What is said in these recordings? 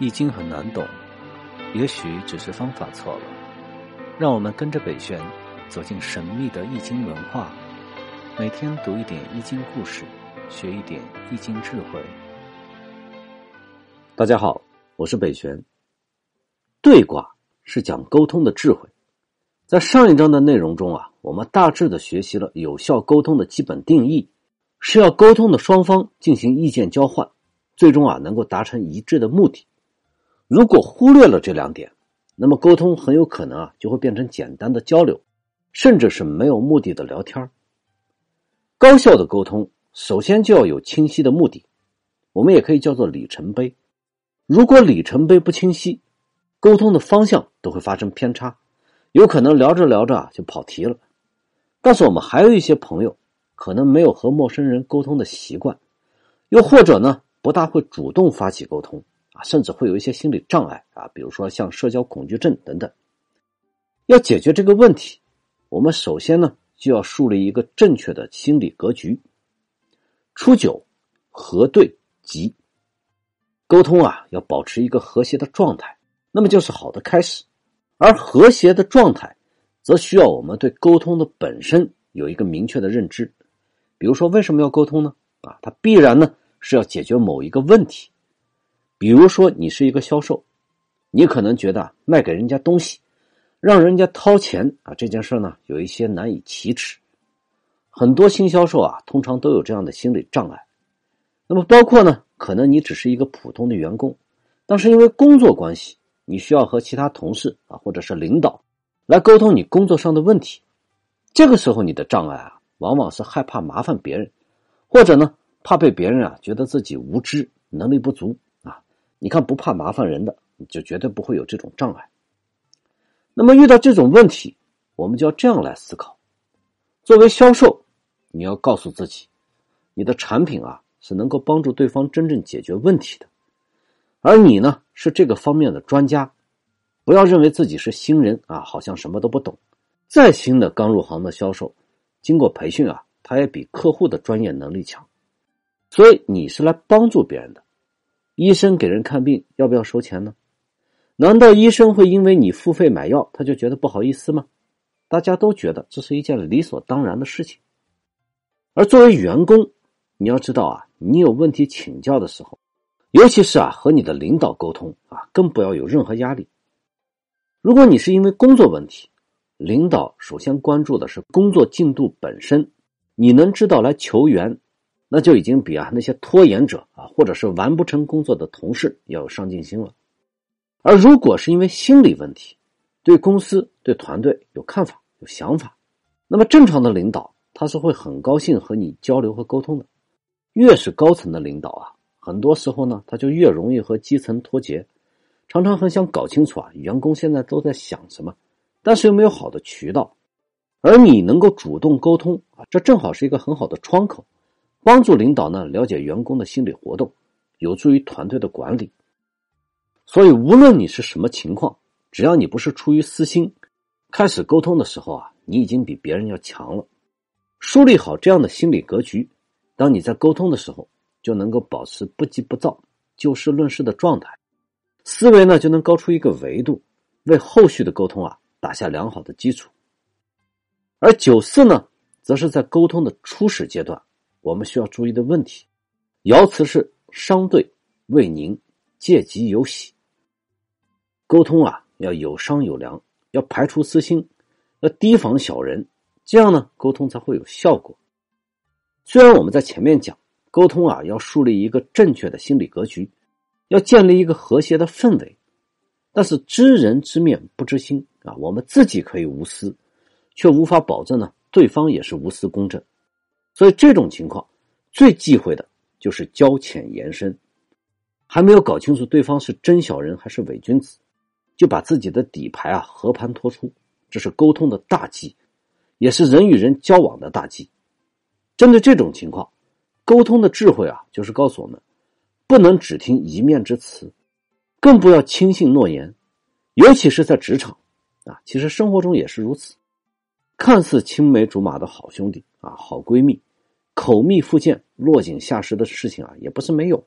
易经很难懂，也许只是方法错了。让我们跟着北玄走进神秘的易经文化，每天读一点易经故事，学一点易经智慧。大家好，我是北玄。对卦是讲沟通的智慧。在上一章的内容中啊，我们大致的学习了有效沟通的基本定义，是要沟通的双方进行意见交换，最终啊能够达成一致的目的。如果忽略了这两点，那么沟通很有可能啊就会变成简单的交流，甚至是没有目的的聊天高效的沟通首先就要有清晰的目的，我们也可以叫做里程碑。如果里程碑不清晰，沟通的方向都会发生偏差，有可能聊着聊着啊就跑题了。但是我们还有一些朋友可能没有和陌生人沟通的习惯，又或者呢不大会主动发起沟通。甚至会有一些心理障碍啊，比如说像社交恐惧症等等。要解决这个问题，我们首先呢就要树立一个正确的心理格局。初九，核对吉。沟通啊要保持一个和谐的状态，那么就是好的开始。而和谐的状态，则需要我们对沟通的本身有一个明确的认知。比如说，为什么要沟通呢？啊，它必然呢是要解决某一个问题。比如说，你是一个销售，你可能觉得卖给人家东西，让人家掏钱啊，这件事呢有一些难以启齿。很多新销售啊，通常都有这样的心理障碍。那么，包括呢，可能你只是一个普通的员工，但是因为工作关系，你需要和其他同事啊，或者是领导来沟通你工作上的问题。这个时候，你的障碍啊，往往是害怕麻烦别人，或者呢，怕被别人啊觉得自己无知、能力不足。你看，不怕麻烦人的，你就绝对不会有这种障碍。那么遇到这种问题，我们就要这样来思考：作为销售，你要告诉自己，你的产品啊是能够帮助对方真正解决问题的，而你呢是这个方面的专家。不要认为自己是新人啊，好像什么都不懂。再新的刚入行的销售，经过培训啊，他也比客户的专业能力强。所以你是来帮助别人的。医生给人看病要不要收钱呢？难道医生会因为你付费买药，他就觉得不好意思吗？大家都觉得这是一件理所当然的事情。而作为员工，你要知道啊，你有问题请教的时候，尤其是啊和你的领导沟通啊，更不要有任何压力。如果你是因为工作问题，领导首先关注的是工作进度本身，你能知道来求援。那就已经比啊那些拖延者啊，或者是完不成工作的同事要有上进心了。而如果是因为心理问题，对公司、对团队有看法、有想法，那么正常的领导他是会很高兴和你交流和沟通的。越是高层的领导啊，很多时候呢，他就越容易和基层脱节，常常很想搞清楚啊员工现在都在想什么，但是又没有好的渠道。而你能够主动沟通啊，这正好是一个很好的窗口。帮助领导呢了解员工的心理活动，有助于团队的管理。所以，无论你是什么情况，只要你不是出于私心，开始沟通的时候啊，你已经比别人要强了。树立好这样的心理格局，当你在沟通的时候，就能够保持不急不躁、就事论事的状态，思维呢就能高出一个维度，为后续的沟通啊打下良好的基础。而九四呢，则是在沟通的初始阶段。我们需要注意的问题，爻辞是商对未宁，借吉有喜。沟通啊，要有商有量，要排除私心，要提防小人，这样呢，沟通才会有效果。虽然我们在前面讲沟通啊，要树立一个正确的心理格局，要建立一个和谐的氛围，但是知人知面不知心啊，我们自己可以无私，却无法保证呢，对方也是无私公正。所以这种情况，最忌讳的就是交浅言深，还没有搞清楚对方是真小人还是伪君子，就把自己的底牌啊和盘托出，这是沟通的大忌，也是人与人交往的大忌。针对这种情况，沟通的智慧啊，就是告诉我们，不能只听一面之词，更不要轻信诺言，尤其是在职场啊，其实生活中也是如此。看似青梅竹马的好兄弟啊，好闺蜜。口蜜腹剑、落井下石的事情啊，也不是没有。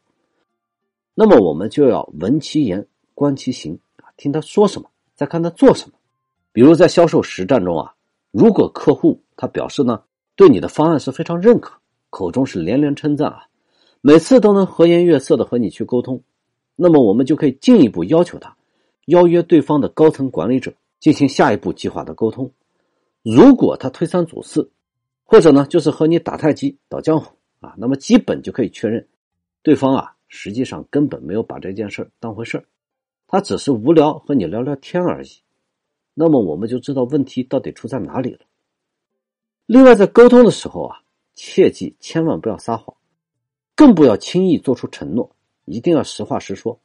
那么我们就要闻其言，观其行啊，听他说什么，再看他做什么。比如在销售实战中啊，如果客户他表示呢，对你的方案是非常认可，口中是连连称赞啊，每次都能和颜悦色的和你去沟通，那么我们就可以进一步要求他，邀约对方的高层管理者进行下一步计划的沟通。如果他推三阻四，或者呢就是和你打太极、倒江湖啊，那么基本就可以确认，对方啊实际上根本没有把这件事当回事他只是无聊和你聊聊天而已。那么我们就知道问题到底出在哪里了。另外，在沟通的时候啊，切记千万不要撒谎，更不要轻易做出承诺，一定要实话实说，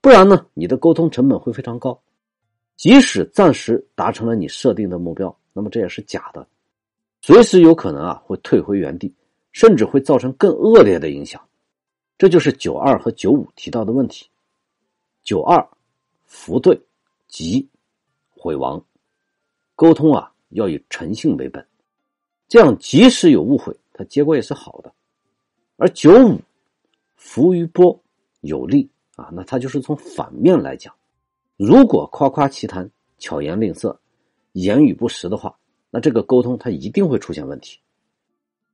不然呢，你的沟通成本会非常高。即使暂时达成了你设定的目标，那么这也是假的，随时有可能啊会退回原地，甚至会造成更恶劣的影响。这就是九二和九五提到的问题。九二，福对，吉。毁亡，沟通啊要以诚信为本，这样即使有误会，它结果也是好的。而九五，浮于波，有利啊，那它就是从反面来讲，如果夸夸其谈、巧言令色、言语不实的话，那这个沟通它一定会出现问题。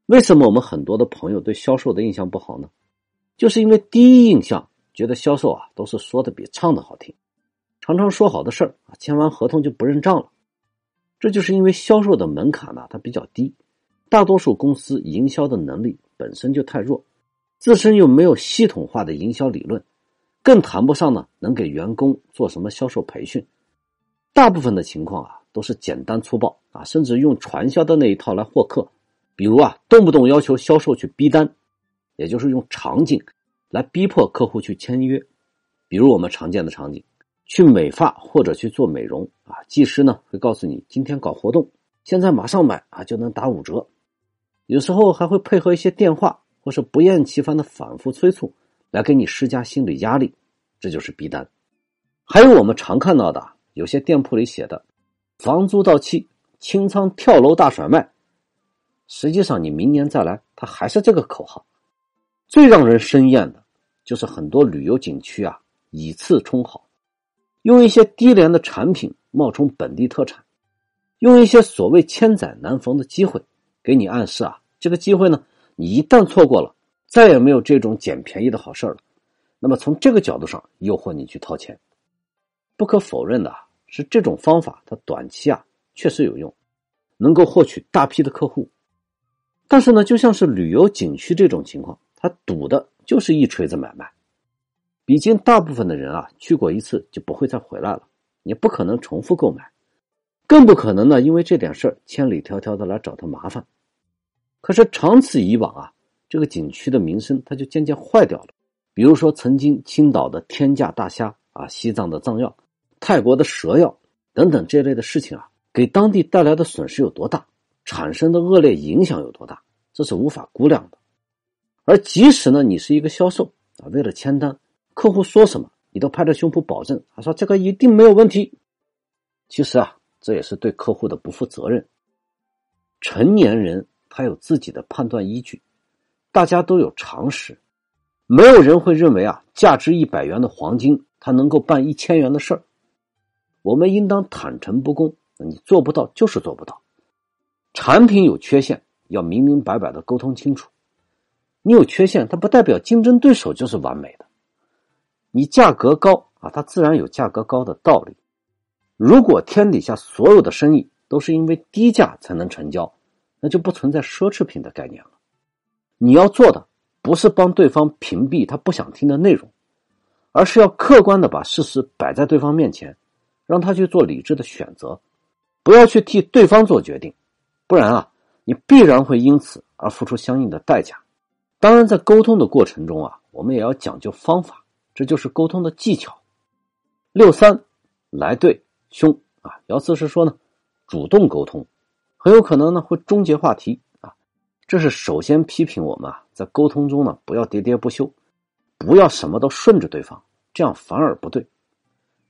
为什么我们很多的朋友对销售的印象不好呢？就是因为第一印象觉得销售啊都是说的比唱的好听。常常说好的事儿啊，签完合同就不认账了。这就是因为销售的门槛呢，它比较低，大多数公司营销的能力本身就太弱，自身又没有系统化的营销理论，更谈不上呢能给员工做什么销售培训。大部分的情况啊，都是简单粗暴啊，甚至用传销的那一套来获客。比如啊，动不动要求销售去逼单，也就是用场景来逼迫客户去签约。比如我们常见的场景。去美发或者去做美容啊，技师呢会告诉你今天搞活动，现在马上买啊就能打五折。有时候还会配合一些电话或是不厌其烦的反复催促，来给你施加心理压力，这就是逼单。还有我们常看到的，有些店铺里写的“房租到期清仓跳楼大甩卖”，实际上你明年再来，它还是这个口号。最让人生厌的就是很多旅游景区啊以次充好。用一些低廉的产品冒充本地特产，用一些所谓千载难逢的机会给你暗示啊，这个机会呢，你一旦错过了，再也没有这种捡便宜的好事了。那么从这个角度上诱惑你去掏钱，不可否认的啊是，这种方法它短期啊确实有用，能够获取大批的客户。但是呢，就像是旅游景区这种情况，它赌的就是一锤子买卖。毕竟，大部分的人啊，去过一次就不会再回来了，你不可能重复购买，更不可能呢，因为这点事儿千里迢迢的来找他麻烦。可是长此以往啊，这个景区的名声它就渐渐坏掉了。比如说，曾经青岛的天价大虾啊，西藏的藏药，泰国的蛇药等等这类的事情啊，给当地带来的损失有多大，产生的恶劣影响有多大，这是无法估量的。而即使呢，你是一个销售啊，为了签单。客户说什么，你都拍着胸脯保证，他说这个一定没有问题。其实啊，这也是对客户的不负责任。成年人他有自己的判断依据，大家都有常识，没有人会认为啊，价值一百元的黄金，他能够办一千元的事儿。我们应当坦诚不公，你做不到就是做不到。产品有缺陷，要明明白白的沟通清楚。你有缺陷，它不代表竞争对手就是完美的。你价格高啊，它自然有价格高的道理。如果天底下所有的生意都是因为低价才能成交，那就不存在奢侈品的概念了。你要做的不是帮对方屏蔽他不想听的内容，而是要客观的把事实摆在对方面前，让他去做理智的选择，不要去替对方做决定，不然啊，你必然会因此而付出相应的代价。当然，在沟通的过程中啊，我们也要讲究方法。这就是沟通的技巧。六三来对凶啊，姚四是说呢，主动沟通很有可能呢会终结话题啊。这是首先批评我们啊，在沟通中呢不要喋喋不休，不要什么都顺着对方，这样反而不对。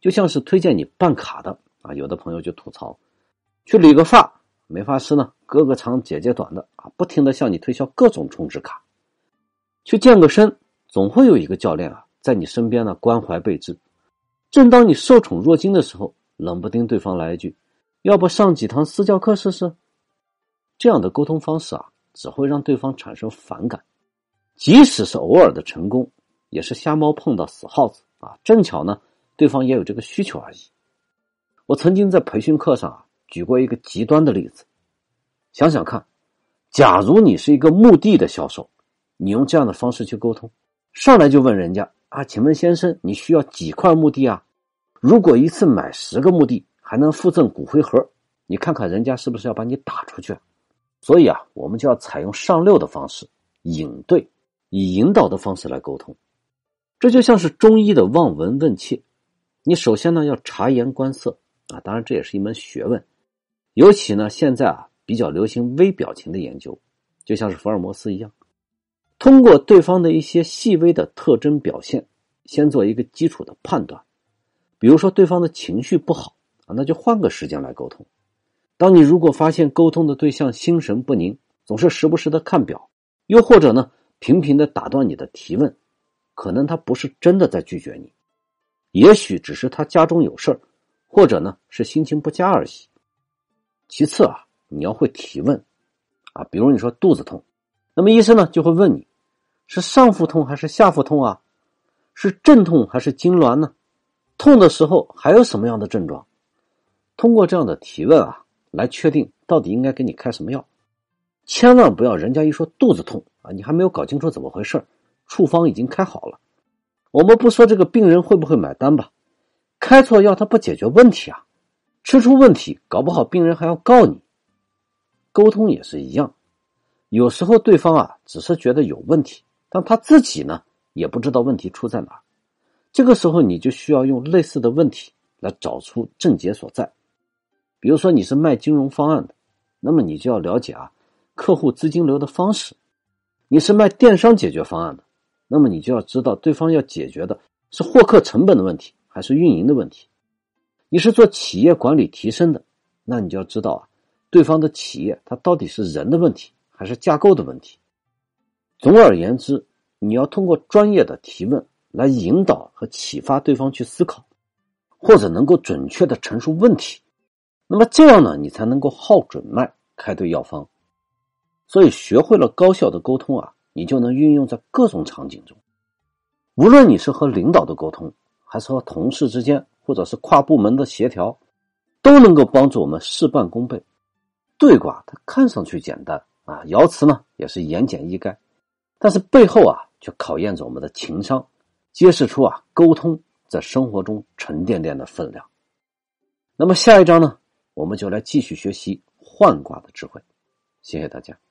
就像是推荐你办卡的啊，有的朋友就吐槽，去理个发，美发师呢哥哥长姐姐短的啊，不停的向你推销各种充值卡。去健个身，总会有一个教练啊。在你身边呢关怀备至。正当你受宠若惊的时候，冷不丁对方来一句：“要不上几堂私教课试试？”这样的沟通方式啊，只会让对方产生反感。即使是偶尔的成功，也是瞎猫碰到死耗子啊！正巧呢，对方也有这个需求而已。我曾经在培训课上啊，举过一个极端的例子。想想看，假如你是一个墓地的销售，你用这样的方式去沟通，上来就问人家。啊，请问先生，你需要几块墓地啊？如果一次买十个墓地，还能附赠骨灰盒，你看看人家是不是要把你打出去？所以啊，我们就要采用上六的方式，引对，以引导的方式来沟通。这就像是中医的望闻问切，你首先呢要察言观色啊，当然这也是一门学问。尤其呢，现在啊比较流行微表情的研究，就像是福尔摩斯一样。通过对方的一些细微的特征表现，先做一个基础的判断。比如说，对方的情绪不好啊，那就换个时间来沟通。当你如果发现沟通的对象心神不宁，总是时不时的看表，又或者呢频频的打断你的提问，可能他不是真的在拒绝你，也许只是他家中有事儿，或者呢是心情不佳而已。其次啊，你要会提问啊，比如你说肚子痛，那么医生呢就会问你。是上腹痛还是下腹痛啊？是阵痛还是痉挛呢？痛的时候还有什么样的症状？通过这样的提问啊，来确定到底应该给你开什么药。千万不要人家一说肚子痛啊，你还没有搞清楚怎么回事处方已经开好了。我们不说这个病人会不会买单吧，开错药他不解决问题啊，吃出问题，搞不好病人还要告你。沟通也是一样，有时候对方啊只是觉得有问题。但他自己呢，也不知道问题出在哪这个时候，你就需要用类似的问题来找出症结所在。比如说，你是卖金融方案的，那么你就要了解啊，客户资金流的方式；你是卖电商解决方案的，那么你就要知道对方要解决的是获客成本的问题，还是运营的问题；你是做企业管理提升的，那你就要知道啊，对方的企业它到底是人的问题，还是架构的问题。总而言之，你要通过专业的提问来引导和启发对方去思考，或者能够准确的陈述问题。那么这样呢，你才能够号准脉，开对药方。所以，学会了高效的沟通啊，你就能运用在各种场景中。无论你是和领导的沟通，还是和同事之间，或者是跨部门的协调，都能够帮助我们事半功倍。对卦它看上去简单啊，爻辞呢也是言简意赅。但是背后啊，却考验着我们的情商，揭示出啊沟通在生活中沉甸甸的分量。那么下一章呢，我们就来继续学习换卦的智慧。谢谢大家。